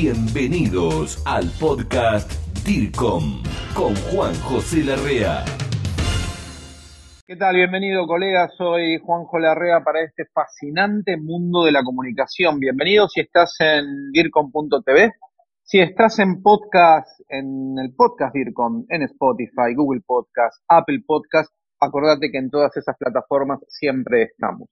Bienvenidos al podcast DIRCOM con Juan José Larrea. ¿Qué tal? Bienvenido, colegas. Soy Juanjo Larrea para este fascinante mundo de la comunicación. Bienvenido si estás en DIRCOM.tv, si estás en podcast, en el podcast DIRCOM, en Spotify, Google Podcast, Apple Podcast, acordate que en todas esas plataformas siempre estamos.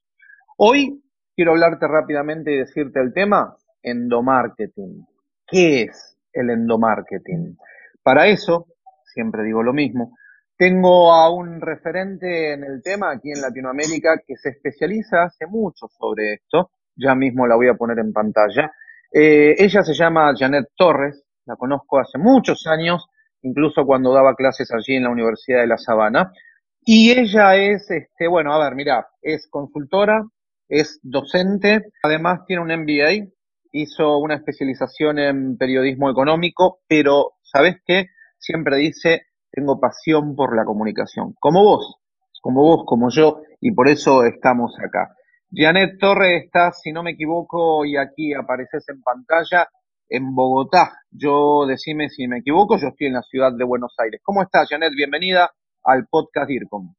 Hoy quiero hablarte rápidamente y decirte el tema endomarketing. ¿Qué es el endomarketing? Para eso, siempre digo lo mismo, tengo a un referente en el tema aquí en Latinoamérica que se especializa hace mucho sobre esto. Ya mismo la voy a poner en pantalla. Eh, ella se llama Janet Torres, la conozco hace muchos años, incluso cuando daba clases allí en la Universidad de La Sabana. Y ella es, este, bueno, a ver, mira, es consultora, es docente, además tiene un MBA, hizo una especialización en periodismo económico, pero ¿sabes qué? Siempre dice, tengo pasión por la comunicación, como vos, como vos, como yo, y por eso estamos acá. Janet Torre está, si no me equivoco, y aquí apareces en pantalla, en Bogotá. Yo decime si me equivoco, yo estoy en la ciudad de Buenos Aires. ¿Cómo estás, Janet? Bienvenida al podcast DIRCOM.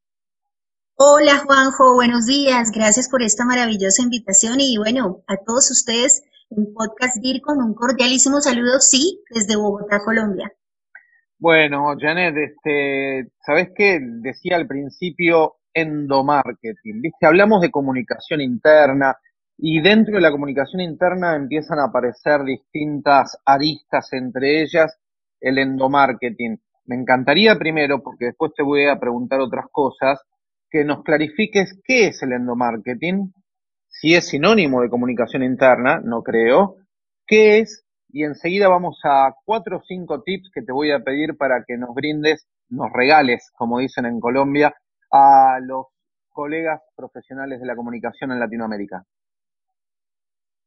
Hola Juanjo, buenos días. Gracias por esta maravillosa invitación y bueno, a todos ustedes en Podcast DIRCOM un cordialísimo saludo, sí, desde Bogotá, Colombia. Bueno, Janet, este, ¿sabes qué? Decía al principio endomarketing, ¿viste? Hablamos de comunicación interna y dentro de la comunicación interna empiezan a aparecer distintas aristas, entre ellas el endomarketing. Me encantaría primero, porque después te voy a preguntar otras cosas, que nos clarifiques qué es el endomarketing, si es sinónimo de comunicación interna, no creo, qué es, y enseguida vamos a cuatro o cinco tips que te voy a pedir para que nos brindes, nos regales, como dicen en Colombia, a los colegas profesionales de la comunicación en Latinoamérica.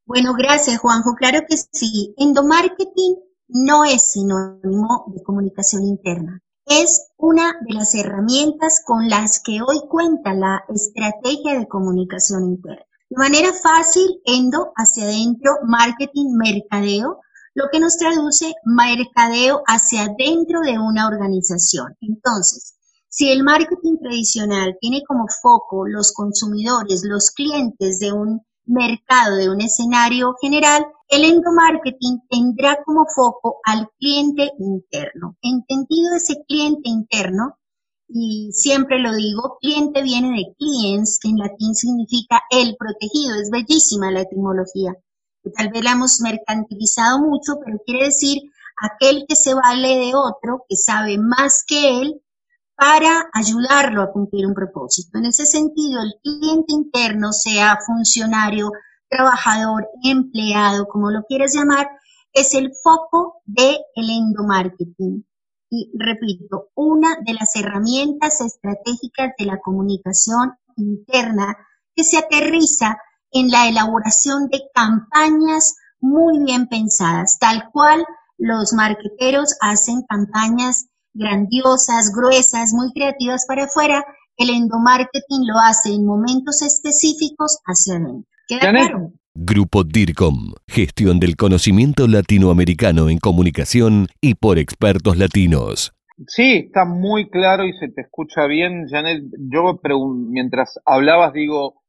Bueno, gracias Juanjo. Claro que sí. Endomarketing no es sinónimo de comunicación interna es una de las herramientas con las que hoy cuenta la estrategia de comunicación interna. De manera fácil, endo hacia adentro, marketing, mercadeo, lo que nos traduce mercadeo hacia adentro de una organización. Entonces, si el marketing tradicional tiene como foco los consumidores, los clientes de un mercado, de un escenario general, el endomarketing tendrá como foco al cliente interno. Entendido ese cliente interno, y siempre lo digo, cliente viene de clients, que en latín significa el protegido, es bellísima la etimología, que tal vez la hemos mercantilizado mucho, pero quiere decir aquel que se vale de otro, que sabe más que él, para ayudarlo a cumplir un propósito. En ese sentido, el cliente interno, sea funcionario, trabajador, empleado, como lo quieras llamar, es el foco del el endomarketing. Y repito, una de las herramientas estratégicas de la comunicación interna que se aterriza en la elaboración de campañas muy bien pensadas, tal cual los marqueteros hacen campañas grandiosas, gruesas, muy creativas para afuera, el endomarketing lo hace en momentos específicos hacia adentro. ¿Queda claro? Grupo DIRCOM, gestión del conocimiento latinoamericano en comunicación y por expertos latinos. Sí, está muy claro y se te escucha bien, Janet. Yo mientras hablabas digo,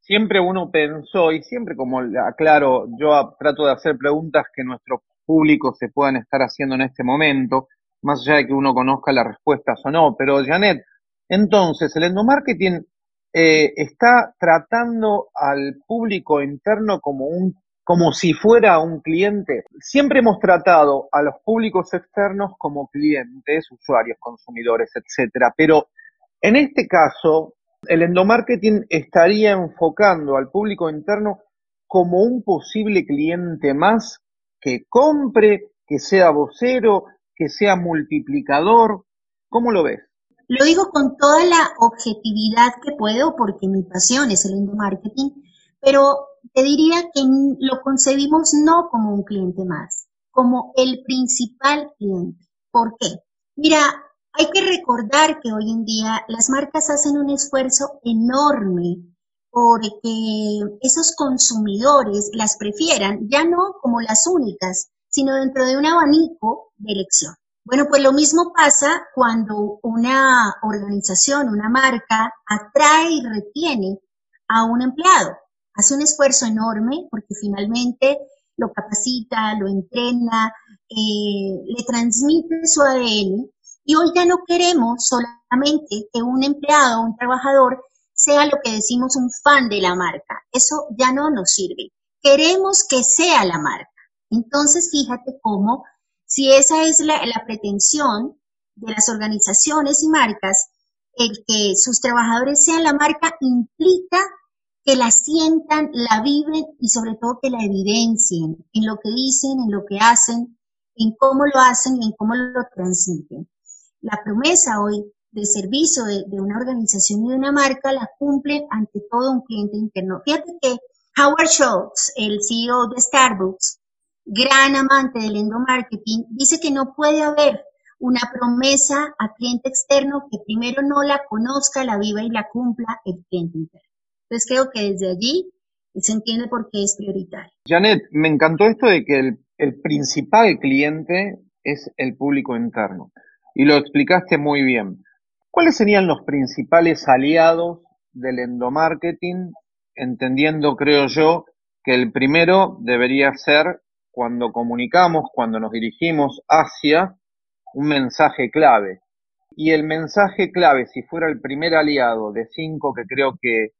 siempre uno pensó y siempre como aclaro, yo trato de hacer preguntas que nuestro público se puedan estar haciendo en este momento más allá de que uno conozca las respuestas o no. Pero Janet, entonces, el endomarketing eh, está tratando al público interno como un como si fuera un cliente. Siempre hemos tratado a los públicos externos como clientes, usuarios, consumidores, etcétera. Pero en este caso, el endomarketing estaría enfocando al público interno como un posible cliente más que compre, que sea vocero, que sea multiplicador? ¿Cómo lo ves? Lo digo con toda la objetividad que puedo porque mi pasión es el endomarketing, pero te diría que lo concebimos no como un cliente más, como el principal cliente. ¿Por qué? Mira, hay que recordar que hoy en día las marcas hacen un esfuerzo enorme porque esos consumidores las prefieran, ya no como las únicas, sino dentro de un abanico de elección. Bueno, pues lo mismo pasa cuando una organización, una marca, atrae y retiene a un empleado. Hace un esfuerzo enorme porque finalmente lo capacita, lo entrena, eh, le transmite su ADN y hoy ya no queremos solamente que un empleado, un trabajador, sea lo que decimos un fan de la marca. Eso ya no nos sirve. Queremos que sea la marca. Entonces, fíjate cómo, si esa es la, pretensión de las organizaciones y marcas, el que sus trabajadores sean la marca implica que la sientan, la viven y sobre todo que la evidencien en lo que dicen, en lo que hacen, en cómo lo hacen y en cómo lo transmiten. La promesa hoy de servicio de, una organización y de una marca la cumple ante todo un cliente interno. Fíjate que Howard Schultz, el CEO de Starbucks, gran amante del endomarketing, dice que no puede haber una promesa a cliente externo que primero no la conozca, la viva y la cumpla el cliente interno. Entonces creo que desde allí se entiende por qué es prioritario. Janet, me encantó esto de que el, el principal cliente es el público interno. Y lo explicaste muy bien. ¿Cuáles serían los principales aliados del endomarketing? Entendiendo, creo yo, que el primero debería ser cuando comunicamos, cuando nos dirigimos hacia un mensaje clave. Y el mensaje clave, si fuera el primer aliado de cinco que creo que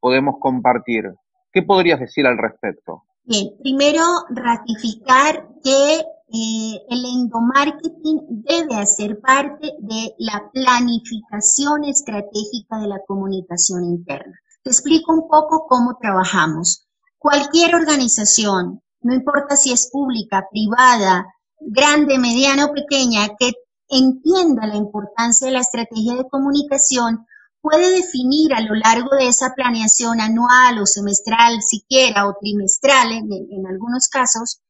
podemos compartir, ¿qué podrías decir al respecto? Bien, primero ratificar que eh, el endomarketing debe hacer parte de la planificación estratégica de la comunicación interna. Te explico un poco cómo trabajamos. Cualquier organización, no importa si es pública, privada, grande, mediana o pequeña, que entienda la importancia de la estrategia de comunicación, puede definir a lo largo de esa planeación anual o semestral, siquiera, o trimestral en, algunos casos,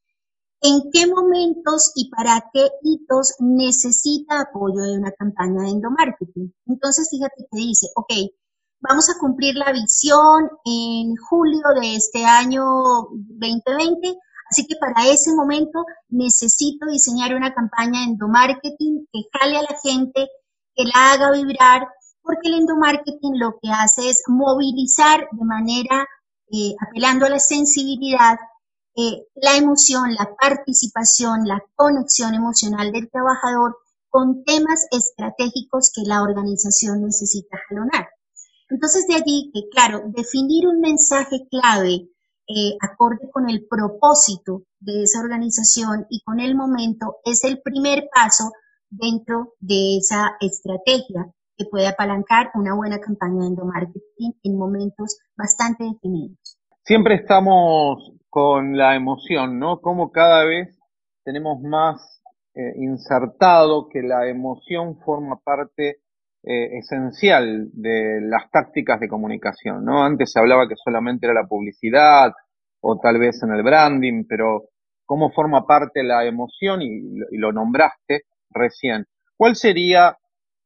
en qué momentos y para qué hitos necesita apoyo de una campaña de endomarketing. Entonces, fíjate que dice, ok, vamos a cumplir la visión en julio de este año 2020, así que para ese momento necesito diseñar una campaña de endomarketing que jale a la gente, que la haga vibrar, porque el endomarketing lo que hace es movilizar de manera, eh, apelando a la sensibilidad, eh, la emoción, la participación, la conexión emocional del trabajador con temas estratégicos que la organización necesita jalonar. Entonces de allí que, claro, definir un mensaje clave eh, acorde con el propósito de esa organización y con el momento es el primer paso dentro de esa estrategia que puede apalancar una buena campaña de endomarketing en momentos bastante definidos. Siempre estamos con la emoción, ¿no? Como cada vez tenemos más eh, insertado que la emoción forma parte eh, esencial de las tácticas de comunicación, ¿no? Antes se hablaba que solamente era la publicidad o tal vez en el branding, pero cómo forma parte la emoción y, lo nombraste recién. ¿Cuál sería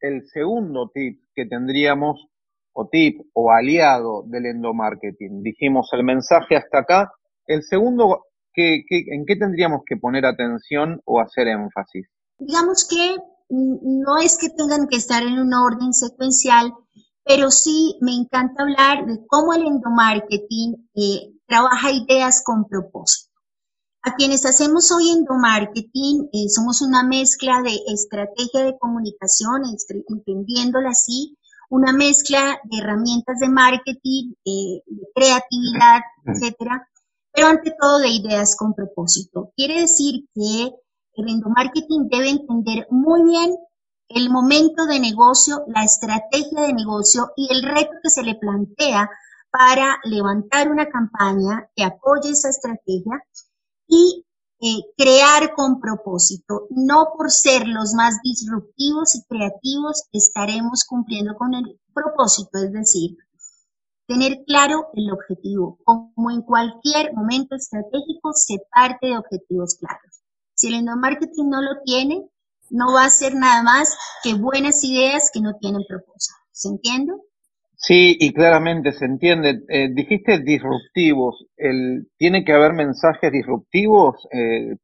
el segundo tip que tendríamos o tip o aliado del endomarketing? Dijimos el mensaje hasta acá el segundo, en qué tendríamos que poner atención o hacer énfasis? Digamos que no es que tengan que estar en un orden secuencial, pero sí me encanta hablar de cómo el endomarketing eh, trabaja ideas con propósito. A quienes hacemos hoy endomarketing, eh, somos una mezcla de estrategia de comunicación, entendiéndola así, una mezcla de herramientas de marketing, eh, de creatividad, etcétera, pero ante todo de ideas con propósito. Quiere decir que el endomarketing debe entender muy bien el momento de negocio, la estrategia de negocio y el reto que se le plantea para levantar una campaña que apoye esa estrategia y eh, crear con propósito. No por ser los más disruptivos y creativos estaremos cumpliendo con el propósito, es decir, Tener claro el objetivo. Como en cualquier momento estratégico, se parte de objetivos claros. Si el endomarketing no lo tiene, no va a ser nada más que buenas ideas que no tienen propósito. ¿Se entiende? Sí, y claramente se entiende. Eh, dijiste disruptivos. El, ¿Tiene que haber mensajes disruptivos? Eh,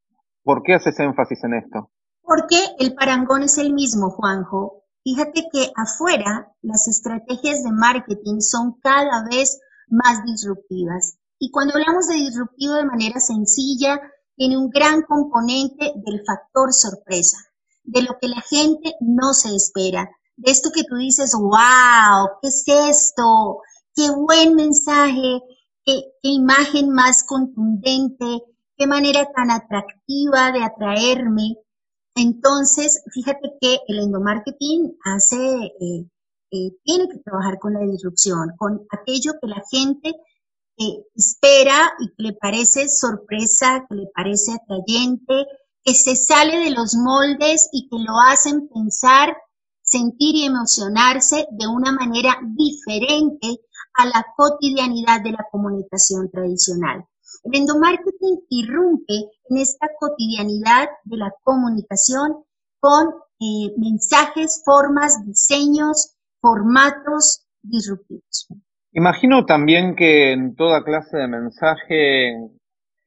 ¿Por qué haces énfasis en esto? Porque el parangón es el mismo, Juanjo. Fíjate que afuera las estrategias de marketing son cada vez más disruptivas. Y cuando hablamos de disruptivo de manera sencilla, tiene un gran componente del factor sorpresa, de lo que la gente no se espera, de esto que tú dices, wow, ¿qué es esto? Qué buen mensaje, qué, imagen más contundente, qué manera tan atractiva de atraerme. Entonces, fíjate que el endomarketing hace, eh, eh, tiene que trabajar con la disrupción, con aquello que la gente eh, espera y que le parece sorpresa, que le parece atrayente, que se sale de los moldes y que lo hacen pensar, sentir y emocionarse de una manera diferente a la cotidianidad de la comunicación tradicional. El endomarketing irrumpe en esta cotidianidad de la comunicación con eh, mensajes, formas, diseños, formatos disruptivos. Imagino también que en toda clase de mensaje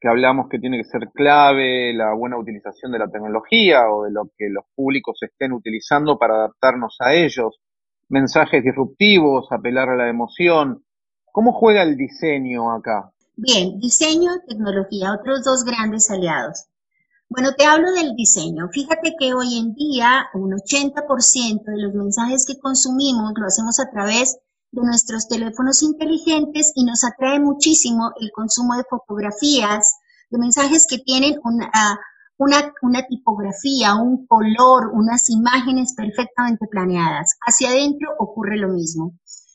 que hablamos que tiene que ser clave la buena utilización de la tecnología o de lo que los públicos estén utilizando para adaptarnos a ellos, mensajes disruptivos, apelar a la emoción. ¿Cómo juega el diseño acá? Bien, diseño tecnología, otros dos grandes aliados. Bueno, te hablo del diseño. Fíjate que hoy en día un 80% de los mensajes que consumimos lo hacemos a través de nuestros teléfonos inteligentes y nos atrae muchísimo el consumo de fotografías, de mensajes que tienen una, una, una tipografía, un color, unas imágenes perfectamente planeadas. Hacia adentro ocurre lo mismo.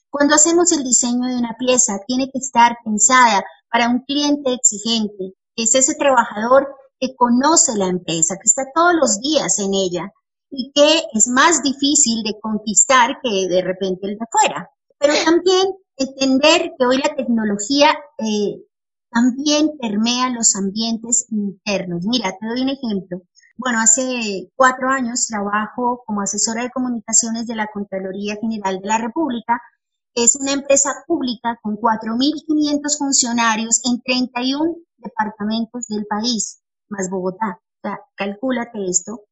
Cuando hacemos el diseño de una pieza, tiene que estar pensada para un cliente exigente, que es ese trabajador que conoce la empresa, que está todos los días en ella y que es más difícil de conquistar que de repente el de afuera. Pero también entender que hoy la tecnología eh, también permea los ambientes internos. Mira, te doy un ejemplo. Bueno, hace cuatro años trabajo como asesora de comunicaciones de la Contraloría General de la República. Es una empresa pública con 4.500 funcionarios en 31 departamentos del país, más Bogotá. O sea, calcúlate esto.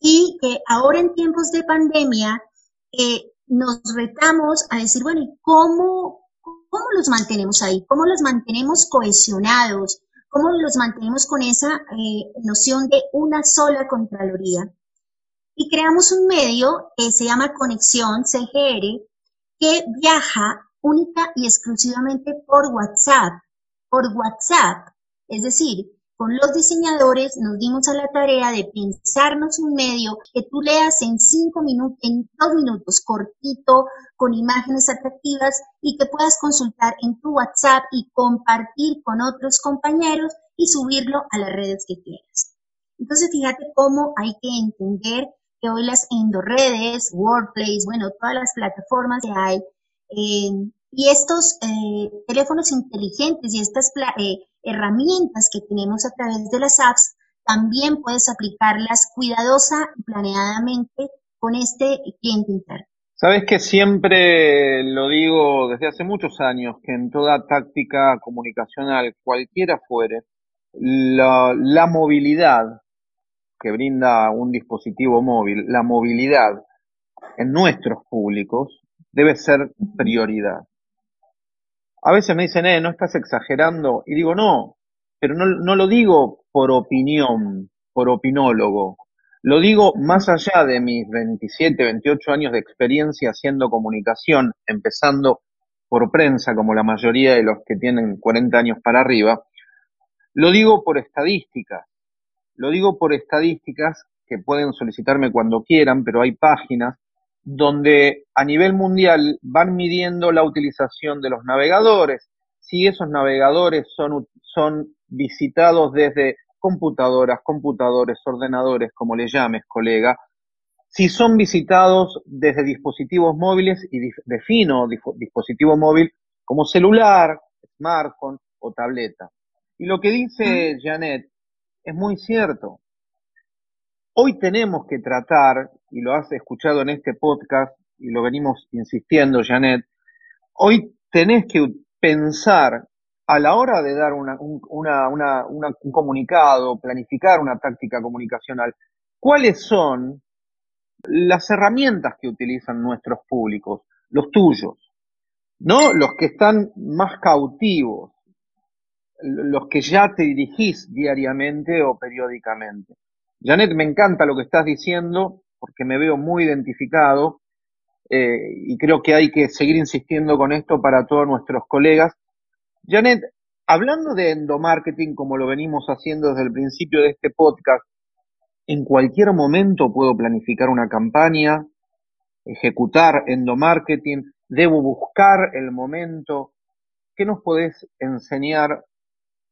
Y que ahora en tiempos de pandemia, eh, nos retamos a decir, bueno, ¿y cómo, cómo los mantenemos ahí? ¿Cómo los mantenemos cohesionados? ¿Cómo los mantenemos con esa eh, noción de una sola Contraloría? Y creamos un medio que se llama Conexión CGR, que viaja única y exclusivamente por WhatsApp, por WhatsApp. Es decir, con los diseñadores nos dimos a la tarea de pensarnos un medio que tú leas en cinco minutos, en dos minutos, cortito, con imágenes atractivas y que puedas consultar en tu WhatsApp y compartir con otros compañeros y subirlo a las redes que quieras. Entonces, fíjate cómo hay que entender que hoy las endoredes, Workplace, bueno, todas las plataformas que hay, eh, y estos eh, teléfonos inteligentes y estas eh, herramientas que tenemos a través de las apps, también puedes aplicarlas cuidadosa y planeadamente con este cliente interno. Sabes que siempre lo digo desde hace muchos años, que en toda táctica comunicacional, cualquiera fuere, la, la movilidad que brinda un dispositivo móvil, la movilidad en nuestros públicos debe ser prioridad. A veces me dicen, eh, no estás exagerando. Y digo, no, pero no, no lo digo por opinión, por opinólogo. Lo digo más allá de mis 27, 28 años de experiencia haciendo comunicación, empezando por prensa, como la mayoría de los que tienen 40 años para arriba. Lo digo por estadísticas. Lo digo por estadísticas que pueden solicitarme cuando quieran, pero hay páginas donde a nivel mundial van midiendo la utilización de los navegadores, si esos navegadores son, son visitados desde computadoras, computadores, ordenadores, como le llames, colega, si son visitados desde dispositivos móviles, y defino dispositivo móvil como celular, smartphone o tableta. Y lo que dice Janet es muy cierto. Hoy tenemos que tratar, y lo has escuchado en este podcast, y lo venimos insistiendo, Janet, hoy tenés que pensar a la hora de dar un, un comunicado, planificar una táctica comunicacional, ¿cuáles son las herramientas que utilizan nuestros públicos, los tuyos? ¿No? Los que están más cautivos, los que ya te dirigís diariamente o periódicamente. Janet, me encanta lo que estás diciendo porque me veo muy identificado eh, y creo que hay que seguir insistiendo con esto para todos nuestros colegas. Janet, hablando de endomarketing como lo venimos haciendo desde el principio de este podcast, ¿en cualquier momento puedo planificar una campaña, ejecutar endomarketing? ¿Debo buscar el momento? ¿Qué nos podés enseñar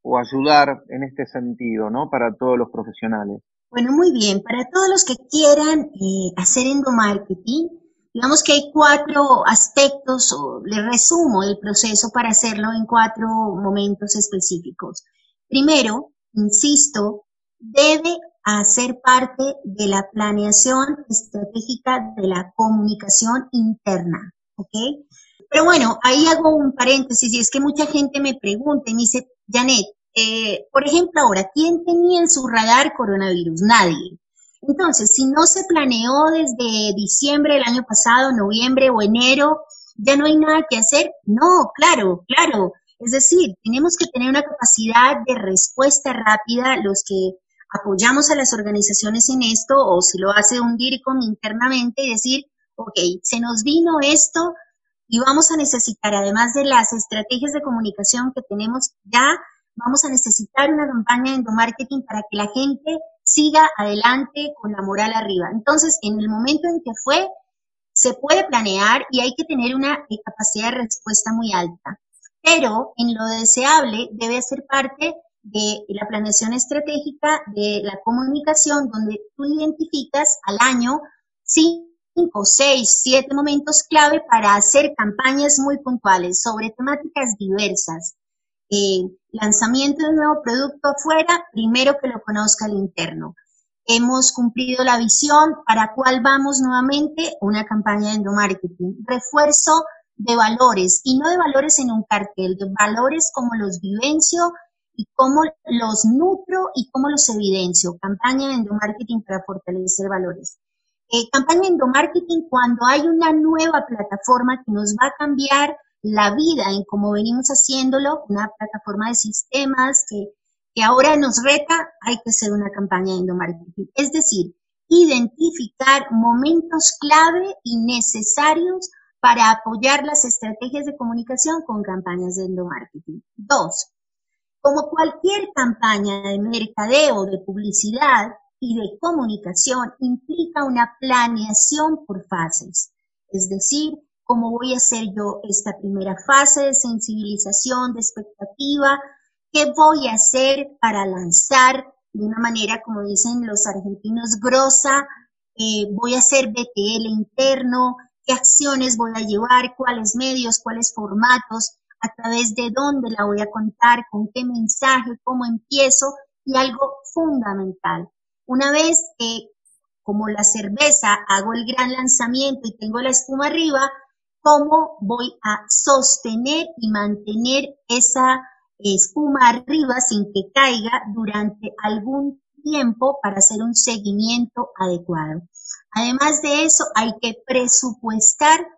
o ayudar en este sentido, ¿no? Para todos los profesionales. Bueno, muy bien. Para todos los que quieran eh, hacer endomarketing, digamos que hay cuatro aspectos, o le resumo el proceso para hacerlo en cuatro momentos específicos. Primero, insisto, debe hacer parte de la planeación estratégica de la comunicación interna, ¿ok? Pero bueno, ahí hago un paréntesis y es que mucha gente me pregunta y me dice, Janet, eh, por ejemplo, ahora, ¿quién tenía en su radar coronavirus? Nadie. Entonces, si no se planeó desde diciembre del año pasado, noviembre o enero, ya no hay nada que hacer. No, claro, claro. Es decir, tenemos que tener una capacidad de respuesta rápida los que apoyamos a las organizaciones en esto, o si lo hace un DIRCOM internamente, y decir, ok, se nos vino esto, y vamos a necesitar, además de las estrategias de comunicación que tenemos ya, vamos a necesitar una campaña de endomarketing para que la gente siga adelante con la moral arriba. Entonces, en el momento en que fue, se puede planear y hay que tener una capacidad de respuesta muy alta. Pero en lo deseable debe ser parte de la planeación estratégica de la comunicación, donde tú identificas al año cinco, seis, siete momentos clave para hacer campañas muy puntuales sobre temáticas diversas. Eh, lanzamiento de un nuevo producto afuera, primero que lo conozca el interno. Hemos cumplido la visión para cuál vamos nuevamente, una campaña de endomarketing. Refuerzo de valores, y no de valores en un cartel, de valores como los vivencio y cómo los nutro y cómo los evidencio. Campaña de endomarketing para fortalecer valores. Eh, campaña endomarketing cuando hay una nueva plataforma que nos va a cambiar la vida en cómo venimos haciéndolo, una plataforma de sistemas que, que ahora nos reta, hay que hacer una campaña de endomarketing. Es decir, identificar momentos clave y necesarios para apoyar las estrategias de comunicación con campañas de endomarketing. Dos, como cualquier campaña de mercadeo, de publicidad, y de comunicación implica una planeación por fases, es decir, cómo voy a hacer yo esta primera fase de sensibilización, de expectativa, qué voy a hacer para lanzar de una manera, como dicen los argentinos, grosa, eh, voy a hacer BTL interno, qué acciones voy a llevar, cuáles medios, cuáles formatos, a través de dónde la voy a contar, con qué mensaje, cómo empiezo y algo fundamental, una vez que, como la cerveza, hago el gran lanzamiento y tengo la espuma arriba, ¿cómo voy a sostener y mantener esa espuma arriba sin que caiga durante algún tiempo para hacer un seguimiento adecuado? Además de eso, hay que presupuestar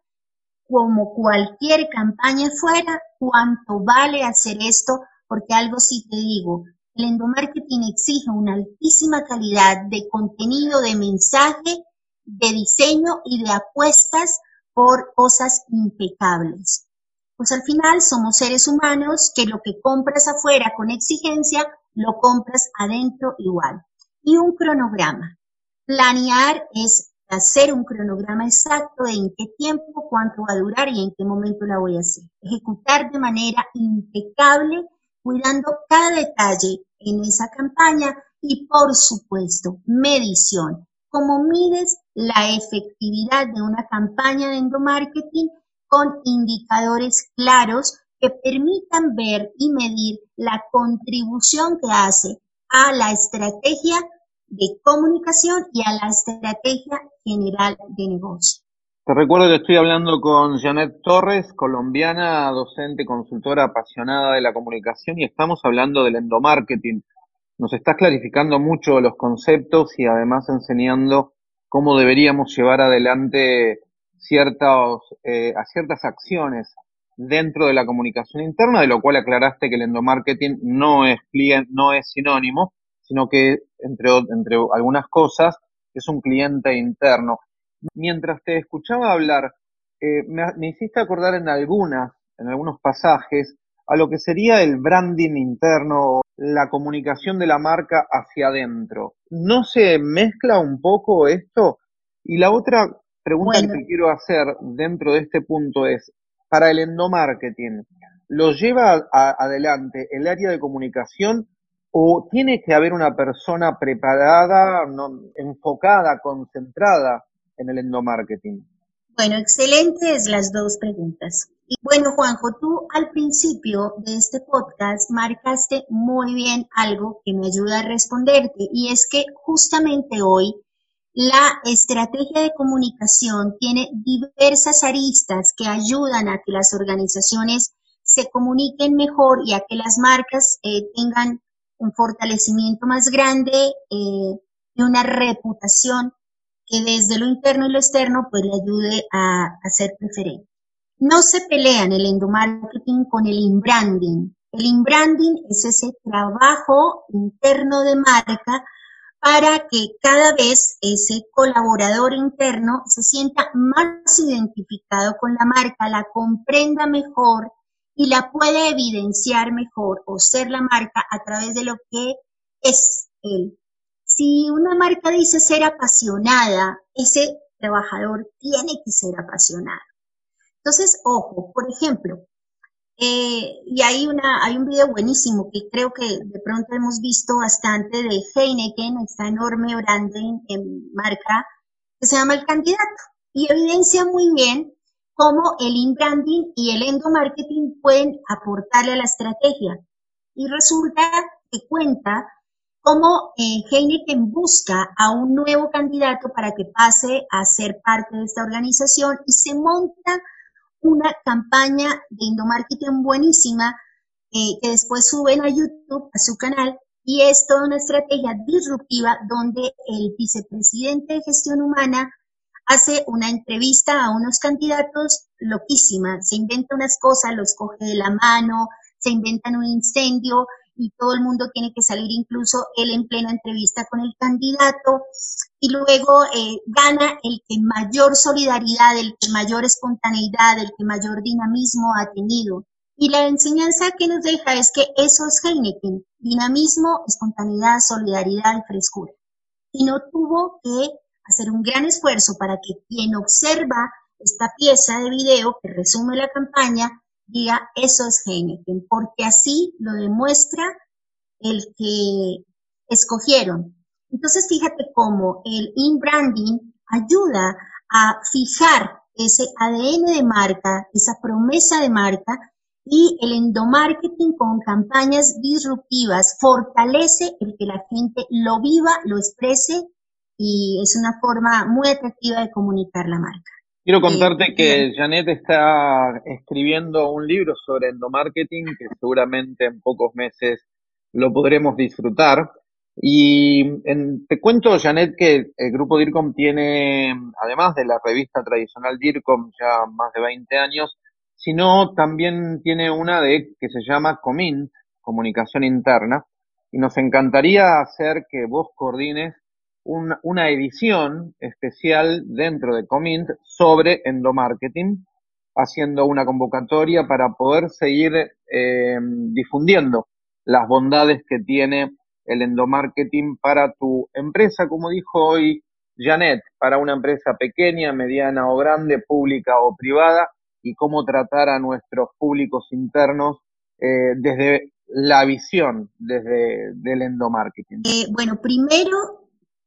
como cualquier campaña fuera, cuánto vale hacer esto, porque algo sí te digo, el endomarketing exige una altísima calidad de contenido, de mensaje, de diseño y de apuestas por cosas impecables. Pues al final somos seres humanos que lo que compras afuera con exigencia, lo compras adentro igual. Y un cronograma. Planear es hacer un cronograma exacto de en qué tiempo, cuánto va a durar y en qué momento la voy a hacer. Ejecutar de manera impecable cuidando cada detalle en esa campaña y por supuesto, medición. ¿Cómo mides la efectividad de una campaña de endomarketing con indicadores claros que permitan ver y medir la contribución que hace a la estrategia de comunicación y a la estrategia general de negocio. Te recuerdo que estoy hablando con Janet Torres, colombiana, docente, consultora apasionada de la comunicación y estamos hablando del endomarketing. Nos estás clarificando mucho los conceptos y además enseñando cómo deberíamos llevar adelante ciertas, eh, a ciertas acciones dentro de la comunicación interna, de lo cual aclaraste que el endomarketing no es cliente, no es sinónimo, sino que entre, entre algunas cosas es un cliente interno. Mientras te escuchaba hablar, eh, me, me, hiciste acordar en algunas, en algunos pasajes, a lo que sería el branding interno, la comunicación de la marca hacia adentro. ¿No se mezcla un poco esto? Y la otra pregunta que quiero hacer dentro de este punto es, para el endomarketing, ¿lo lleva adelante el área de comunicación o tiene que haber una persona preparada, enfocada, concentrada en el endomarketing? Bueno, excelentes las dos preguntas. Y bueno, Juanjo, tú al principio de este podcast marcaste muy bien algo que me ayuda a responderte y es que justamente hoy la estrategia de comunicación tiene diversas aristas que ayudan a que las organizaciones se comuniquen mejor y a que las marcas eh, tengan un fortalecimiento más grande eh, y una reputación que desde lo interno y lo externo pues le ayude a, a ser preferente. No se pelean el endomarketing con el inbranding. El inbranding es ese trabajo interno de marca para que cada vez ese colaborador interno se sienta más identificado con la marca, la comprenda mejor y la pueda evidenciar mejor o ser la marca a través de lo que es él. Si una marca dice ser apasionada, ese trabajador tiene que ser apasionado. Entonces, ojo, por ejemplo, eh, y hay, una, hay un video buenísimo que creo que de pronto hemos visto bastante de Heineken, esta enorme branding en marca, que se llama El Candidato, y evidencia muy bien cómo el in-branding y el endomarketing pueden aportarle a la estrategia. Y resulta que cuenta cómo eh, Heineken busca a un nuevo candidato para que pase a ser parte de esta organización y se monta una campaña de endomarketing buenísima eh, que después suben a YouTube, a su canal, y es toda una estrategia disruptiva donde el vicepresidente de gestión humana hace una entrevista a unos candidatos loquísima, se inventa unas cosas, los coge de la mano, se inventan un incendio y todo el mundo tiene que salir, incluso él en plena entrevista con el candidato, y luego eh, gana el que mayor solidaridad, el que mayor espontaneidad, el que mayor dinamismo ha tenido. Y la enseñanza que nos deja es que eso es Heineken, dinamismo, espontaneidad, solidaridad y frescura. Y no tuvo que hacer un gran esfuerzo para que quien observa esta pieza de video que resume la campaña diga eso es Heineken, porque así lo demuestra el que escogieron. Entonces, fíjate cómo el in-branding ayuda a fijar ese ADN de marca, esa promesa de marca, y el endomarketing con campañas disruptivas fortalece el que la gente lo viva, lo exprese y es una forma muy atractiva de comunicar la marca. Quiero contarte que Janet está escribiendo un libro sobre endomarketing que seguramente en pocos meses lo podremos disfrutar. Y te cuento, Janet, que el grupo DIRCOM tiene, además de la revista tradicional DIRCOM, ya más de 20 años, sino también tiene una de que se llama COMINT, Comunicación Interna, y nos encantaría hacer que vos coordines una edición especial dentro de Comint sobre endomarketing, haciendo una convocatoria para poder seguir eh, difundiendo las bondades que tiene el endomarketing para tu empresa, como dijo hoy Janet, para una empresa pequeña, mediana o grande, pública o privada, y cómo tratar a nuestros públicos internos eh, desde la visión desde del endomarketing. Eh, bueno, primero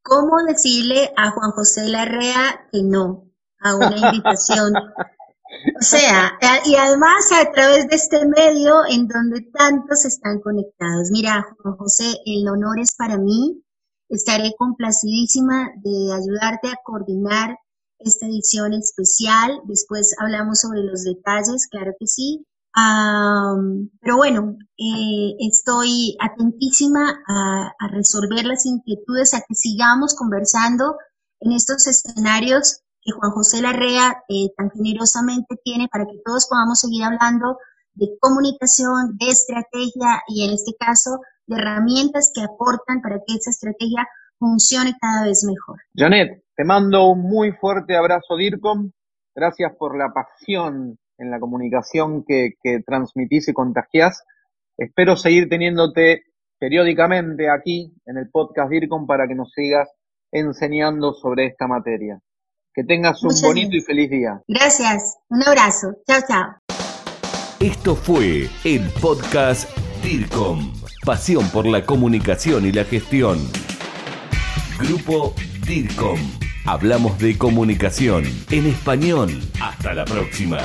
¿Cómo decirle a Juan José Larrea que no a una invitación? O sea, y además a través de este medio en donde tantos están conectados. Mira, Juan José, el honor es para mí. Estaré complacidísima de ayudarte a coordinar esta edición especial. Después hablamos sobre los detalles, claro que sí. Pero bueno, eh, estoy atentísima a, resolver las inquietudes, a que sigamos conversando en estos escenarios que Juan José Larrea eh, tan generosamente tiene para que todos podamos seguir hablando de comunicación, de estrategia y en este caso de herramientas que aportan para que esa estrategia funcione cada vez mejor. Janet, te mando un muy fuerte abrazo, DIRCOM. Gracias por la pasión en la comunicación que, que transmitís y contagiás. Espero seguir teniéndote periódicamente aquí en el podcast DIRCOM para que nos sigas enseñando sobre esta materia. Que tengas un bonito y feliz día. Gracias. Un abrazo. Chao, chao. Esto fue el podcast DIRCOM. Pasión por la comunicación y la gestión. Grupo DIRCOM. Hablamos de comunicación en español. Hasta la próxima.